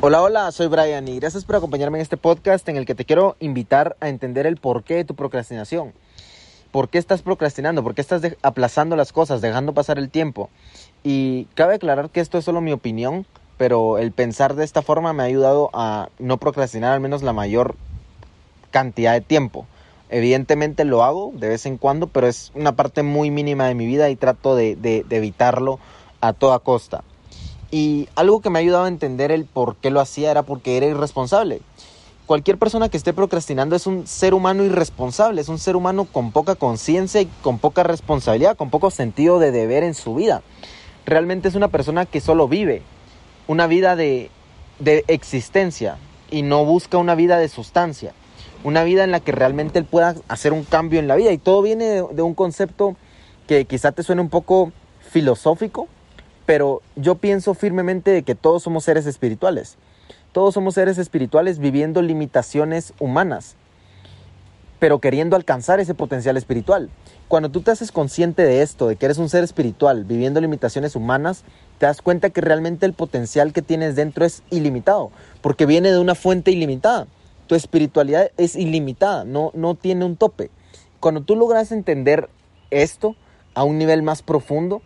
Hola, hola, soy Brian y gracias por acompañarme en este podcast en el que te quiero invitar a entender el porqué de tu procrastinación. ¿Por qué estás procrastinando? ¿Por qué estás aplazando las cosas, dejando pasar el tiempo? Y cabe aclarar que esto es solo mi opinión, pero el pensar de esta forma me ha ayudado a no procrastinar al menos la mayor cantidad de tiempo. Evidentemente lo hago de vez en cuando, pero es una parte muy mínima de mi vida y trato de, de evitarlo a toda costa. Y algo que me ha ayudado a entender el por qué lo hacía era porque era irresponsable. Cualquier persona que esté procrastinando es un ser humano irresponsable, es un ser humano con poca conciencia y con poca responsabilidad, con poco sentido de deber en su vida. Realmente es una persona que solo vive una vida de, de existencia y no busca una vida de sustancia, una vida en la que realmente él pueda hacer un cambio en la vida. Y todo viene de, de un concepto que quizá te suene un poco filosófico, pero yo pienso firmemente de que todos somos seres espirituales. Todos somos seres espirituales viviendo limitaciones humanas, pero queriendo alcanzar ese potencial espiritual. Cuando tú te haces consciente de esto, de que eres un ser espiritual viviendo limitaciones humanas, te das cuenta que realmente el potencial que tienes dentro es ilimitado, porque viene de una fuente ilimitada. Tu espiritualidad es ilimitada, no, no tiene un tope. Cuando tú logras entender esto a un nivel más profundo,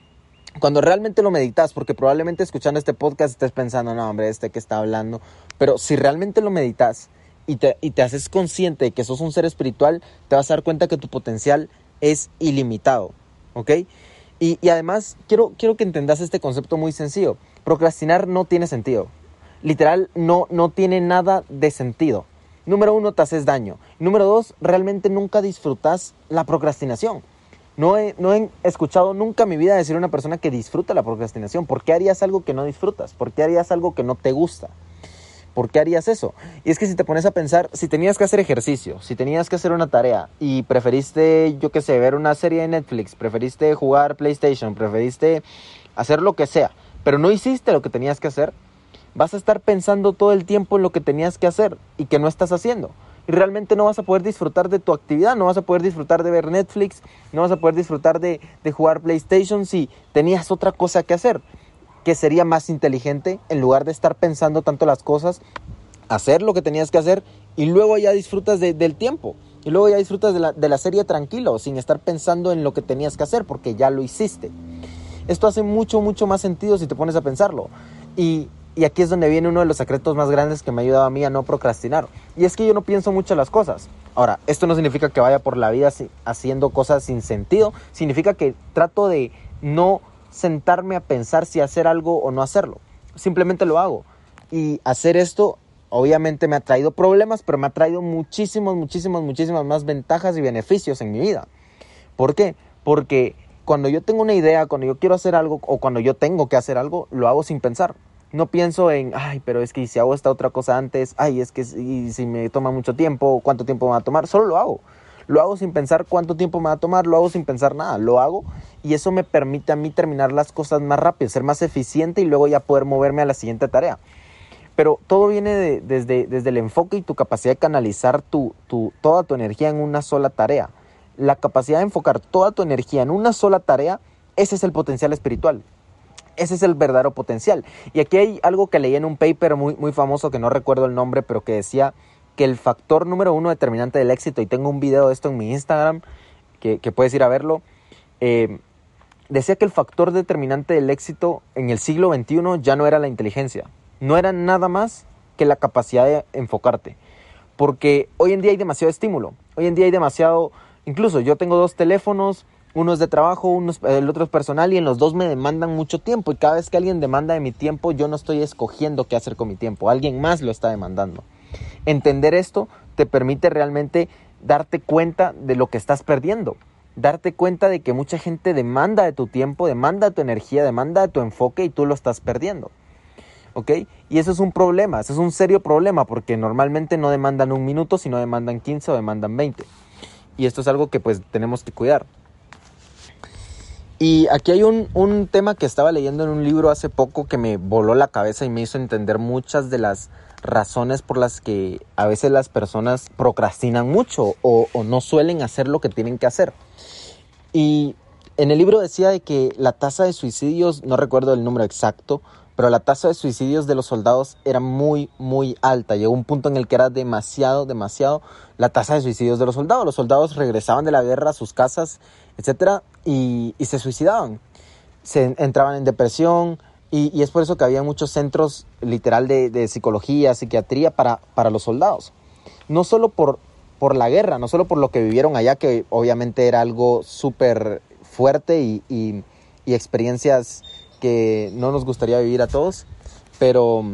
cuando realmente lo meditas, porque probablemente escuchando este podcast estés pensando, no, hombre, este que está hablando, pero si realmente lo meditas y te, y te haces consciente de que sos un ser espiritual, te vas a dar cuenta que tu potencial es ilimitado, ¿ok? Y, y además, quiero, quiero que entendas este concepto muy sencillo. Procrastinar no tiene sentido. Literal, no, no tiene nada de sentido. Número uno, te haces daño. Número dos, realmente nunca disfrutas la procrastinación. No he, no he escuchado nunca en mi vida decir a una persona que disfruta la procrastinación. ¿Por qué harías algo que no disfrutas? ¿Por qué harías algo que no te gusta? ¿Por qué harías eso? Y es que si te pones a pensar, si tenías que hacer ejercicio, si tenías que hacer una tarea y preferiste, yo qué sé, ver una serie de Netflix, preferiste jugar PlayStation, preferiste hacer lo que sea, pero no hiciste lo que tenías que hacer, vas a estar pensando todo el tiempo en lo que tenías que hacer y que no estás haciendo y realmente no vas a poder disfrutar de tu actividad, no vas a poder disfrutar de ver Netflix, no vas a poder disfrutar de, de jugar PlayStation si tenías otra cosa que hacer, que sería más inteligente en lugar de estar pensando tanto las cosas, hacer lo que tenías que hacer y luego ya disfrutas de, del tiempo. Y luego ya disfrutas de la, de la serie tranquilo, sin estar pensando en lo que tenías que hacer, porque ya lo hiciste. Esto hace mucho, mucho más sentido si te pones a pensarlo. Y y aquí es donde viene uno de los secretos más grandes que me ha ayudado a mí a no procrastinar. Y es que yo no pienso mucho las cosas. Ahora, esto no significa que vaya por la vida haciendo cosas sin sentido. Significa que trato de no sentarme a pensar si hacer algo o no hacerlo. Simplemente lo hago. Y hacer esto obviamente me ha traído problemas, pero me ha traído muchísimos, muchísimas, muchísimas más ventajas y beneficios en mi vida. ¿Por qué? Porque cuando yo tengo una idea, cuando yo quiero hacer algo o cuando yo tengo que hacer algo, lo hago sin pensar no pienso en, ay, pero es que si hago esta otra cosa antes, ay, es que si, si me toma mucho tiempo, cuánto tiempo me va a tomar, solo lo hago. Lo hago sin pensar cuánto tiempo me va a tomar, lo hago sin pensar nada, lo hago y eso me permite a mí terminar las cosas más rápido, ser más eficiente y luego ya poder moverme a la siguiente tarea. Pero todo viene desde, desde el enfoque y tu capacidad de canalizar tu, tu, toda tu energía en una sola tarea. La capacidad de enfocar toda tu energía en una sola tarea, ese es el potencial espiritual. Ese es el verdadero potencial. Y aquí hay algo que leí en un paper muy, muy famoso que no recuerdo el nombre, pero que decía que el factor número uno determinante del éxito, y tengo un video de esto en mi Instagram, que, puedes ir a verlo, eh, decía que el factor determinante del éxito en el siglo XXI ya no era la inteligencia, no era nada más que la capacidad de enfocarte. Porque hoy en día hay demasiado estímulo, hoy en día hay demasiado, incluso yo tengo dos teléfonos, uno es de trabajo, uno el otro es personal y en los dos me demandan mucho tiempo y cada vez que alguien demanda de mi tiempo yo no estoy escogiendo qué hacer con mi tiempo, alguien más lo está demandando. Entender esto te permite realmente darte cuenta de lo que estás perdiendo, darte cuenta de que mucha gente demanda de tu tiempo, demanda de tu energía, demanda de tu enfoque y tú lo estás perdiendo. ¿Ok? Y eso es un problema, eso es un serio problema porque normalmente no demandan un minuto, sino demandan 15 o demandan 20. Y esto es algo que pues tenemos que cuidar. Y aquí hay un, un, tema que estaba leyendo en un libro hace poco que me voló la cabeza y me hizo entender muchas de las razones por las que a veces las personas procrastinan mucho o, no suelen hacer lo que tienen que hacer. Y en el libro decía de que la tasa de suicidios, no recuerdo el número exacto, pero la tasa de suicidios de los soldados era muy, muy alta. Llegó un punto en el que era demasiado, demasiado la tasa de suicidios de los soldados. Los soldados regresaban de la guerra a sus casas, etcétera, y, se suicidaban. Se entraban en depresión, y, es por eso que había muchos centros literal de, psicología, psiquiatría para, para los soldados. No solo por, por la guerra, no solo por lo que vivieron allá, que obviamente era algo súper fuerte y, y, experiencias que no nos gustaría vivir a todos, pero,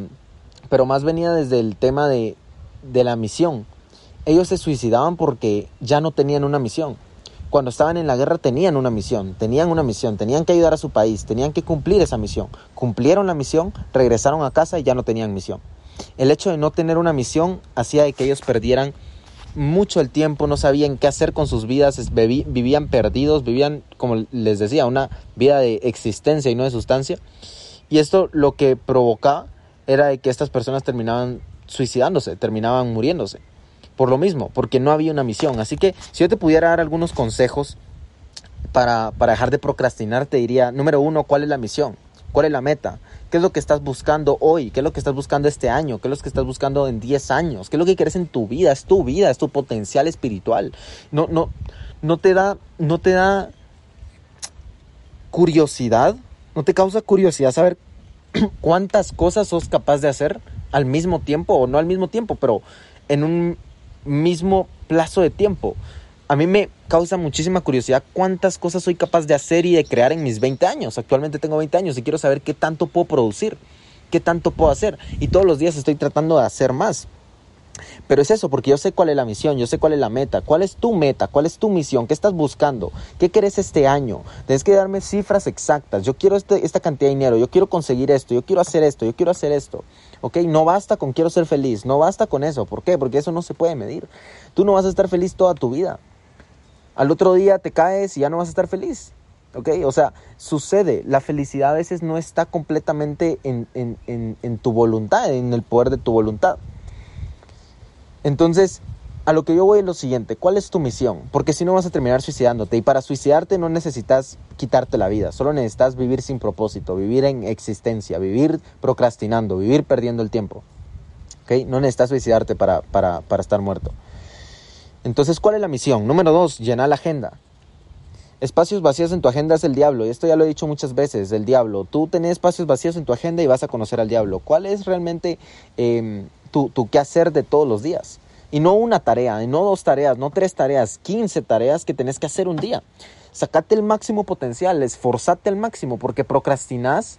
pero más venía desde el tema de, de la misión. Ellos se suicidaban porque ya no tenían una misión. Cuando estaban en la guerra tenían una misión, tenían una misión, tenían que ayudar a su país, tenían que cumplir esa misión. Cumplieron la misión, regresaron a casa y ya no tenían misión. El hecho de no tener una misión hacía de que ellos perdieran mucho el tiempo, no sabían qué hacer con sus vidas, vivían perdidos, vivían, como les decía, una vida de existencia y no de sustancia. Y esto lo que provocaba era que estas personas terminaban suicidándose, terminaban muriéndose. Por lo mismo, porque no había una misión. Así que si yo te pudiera dar algunos consejos para, para dejar de procrastinar, te diría, número uno, ¿cuál es la misión? ¿Cuál es la meta? ¿Qué es lo que estás buscando hoy? ¿Qué es lo que estás buscando este año? ¿Qué es lo que estás buscando en 10 años? ¿Qué es lo que quieres en tu vida? Es tu vida, es tu potencial espiritual. No, no, no te da, no te da curiosidad, no te causa curiosidad saber cuántas cosas sos capaz de hacer al mismo tiempo, o no al mismo tiempo, pero en un mismo plazo de tiempo. A mí me causa muchísima curiosidad cuántas cosas soy capaz de hacer y de crear en mis 20 años. Actualmente tengo 20 años y quiero saber qué tanto puedo producir, qué tanto puedo hacer. Y todos los días estoy tratando de hacer más. Pero es eso, porque yo sé cuál es la misión, yo sé cuál es la meta, cuál es tu meta, cuál es tu misión, qué estás buscando, qué querés este año. Tienes que darme cifras exactas. Yo quiero este, esta cantidad de dinero, yo quiero conseguir esto, yo quiero hacer esto, yo quiero hacer esto. ¿Ok? No basta con quiero ser feliz, no basta con eso. ¿Por qué? Porque eso no se puede medir. Tú no vas a estar feliz toda tu vida al otro día te caes y ya no vas a estar feliz. ¿Ok? O sea, sucede. La felicidad a veces no está completamente en, tu voluntad, en el poder de tu voluntad. Entonces, a lo que yo voy es lo siguiente, ¿cuál es tu misión? Porque si no vas a terminar suicidándote y para suicidarte no necesitas quitarte la vida, solo necesitas vivir sin propósito, vivir en existencia, vivir procrastinando, vivir perdiendo el tiempo. ¿Ok? No necesitas suicidarte para, para, para estar muerto. Entonces, ¿cuál es la misión? Número dos, llenar la agenda. Espacios vacíos en tu agenda es el diablo, y esto ya lo he dicho muchas veces, el diablo. Tú tenés espacios vacíos en tu agenda y vas a conocer al diablo. ¿Cuál es realmente eh, tu, tu hacer de todos los días? Y no una tarea, y no dos tareas, no tres tareas, quince tareas que tenés que hacer un día. Sacate el máximo potencial, esforzate al máximo, porque procrastinás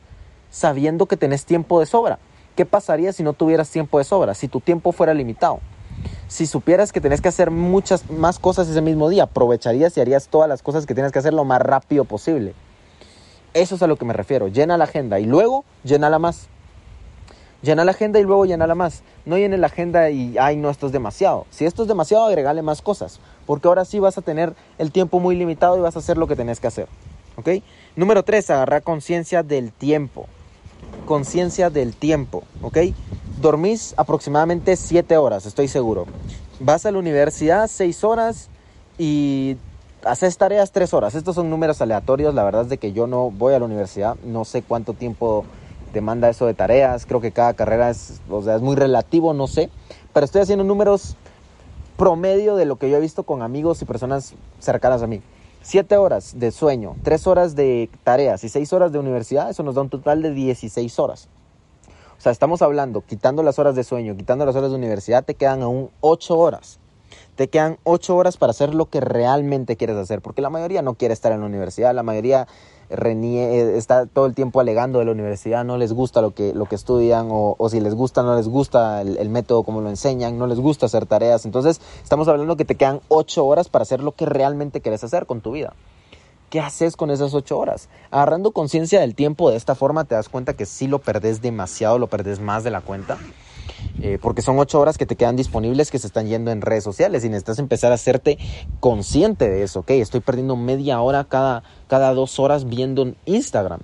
sabiendo que tenés tiempo de sobra. ¿Qué pasaría si no tuvieras tiempo de sobra? Si tu tiempo fuera limitado si supieras que tenés que hacer muchas más cosas ese mismo día, aprovecharías y harías todas las cosas que tienes que hacer lo más rápido posible. Eso es a lo que me refiero. Llena la agenda y luego llénala más. Llena la agenda y luego llénala más. No llene la agenda y, ay, no, esto es demasiado. Si esto es demasiado, agregale más cosas. Porque ahora sí vas a tener el tiempo muy limitado y vas a hacer lo que tenés que hacer. ¿Ok? Número tres, agarrar conciencia del tiempo. Conciencia del tiempo. ¿Ok? dormís aproximadamente 7 horas, estoy seguro. Vas a la universidad 6 horas y haces tareas 3 horas. Estos son números aleatorios, la verdad es de que yo no voy a la universidad, no sé cuánto tiempo demanda eso de tareas, creo que cada carrera es, o sea, es muy relativo, no sé, pero estoy haciendo números promedio de lo que yo he visto con amigos y personas cercanas a mí. 7 horas de sueño, 3 horas de tareas y 6 horas de universidad, eso nos da un total de 16 horas. O sea, estamos hablando, quitando las horas de sueño, quitando las horas de universidad, te quedan aún 8 horas. Te quedan 8 horas para hacer lo que realmente quieres hacer, porque la mayoría no quiere estar en la universidad, la mayoría eh, está todo el tiempo alegando de la universidad, no les gusta lo que, lo que estudian, o, si les gusta, no les gusta el, método como lo enseñan, no les gusta hacer tareas. Entonces, estamos hablando que te quedan 8 horas para hacer lo que realmente quieres hacer con tu vida. ¿Qué haces con esas ocho horas? Agarrando conciencia del tiempo de esta forma te das cuenta que sí lo perdés demasiado, lo perdés más de la cuenta. Eh, porque son ocho horas que te quedan disponibles que se están yendo en redes sociales y necesitas empezar a hacerte consciente de eso, ok, estoy perdiendo media hora cada, cada dos horas viendo Instagram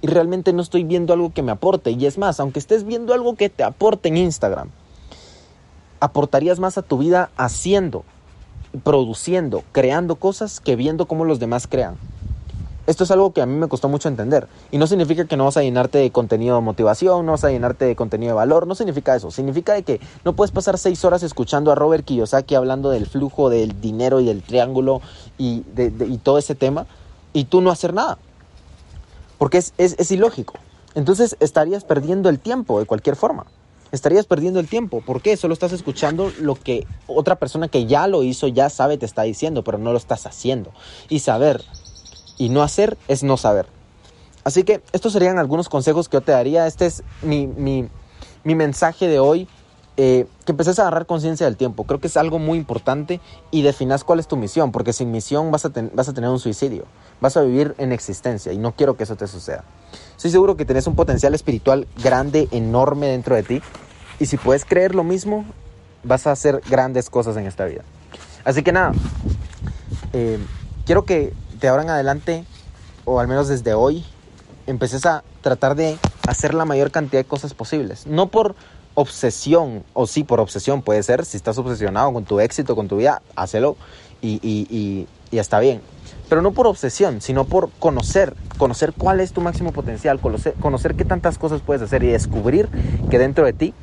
y realmente no estoy viendo algo que me aporte y es más, aunque estés viendo algo que te aporte en Instagram, aportarías más a tu vida haciendo produciendo, creando cosas que viendo cómo los demás crean. Esto es algo que a mí me costó mucho entender. Y no significa que no vas a llenarte de contenido de motivación, no vas a llenarte de contenido de valor, no significa eso. Significa de que no puedes pasar seis horas escuchando a Robert Kiyosaki hablando del flujo del dinero y del triángulo y, y todo ese tema y tú no hacer nada. Porque es, es, es ilógico. Entonces estarías perdiendo el tiempo de cualquier forma estarías perdiendo el tiempo. ¿Por qué? Solo estás escuchando lo que otra persona que ya lo hizo, ya sabe, te está diciendo, pero no lo estás haciendo. Y saber y no hacer es no saber. Así que estos serían algunos consejos que yo te daría. Este es mi, mi, mensaje de hoy. Eh, que empeces a agarrar conciencia del tiempo. Creo que es algo muy importante y definas cuál es tu misión, porque sin misión vas a, vas a tener un suicidio, vas a vivir en existencia y no quiero que eso te suceda. Estoy seguro que tenés un potencial espiritual grande, enorme dentro de ti y si puedes creer lo mismo, vas a hacer grandes cosas en esta vida. Así que nada, eh, quiero que de ahora en adelante, o al menos desde hoy, empeces a tratar de hacer la mayor cantidad de cosas posibles. No por obsesión, o sí por obsesión puede ser, si estás obsesionado con tu éxito, con tu vida, hácelo y, y, y, está bien. Pero no por obsesión, sino por conocer, conocer cuál es tu máximo potencial, conocer, conocer qué tantas cosas puedes hacer y descubrir que dentro de ti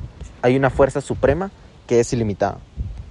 hay una fuerza suprema que es ilimitada.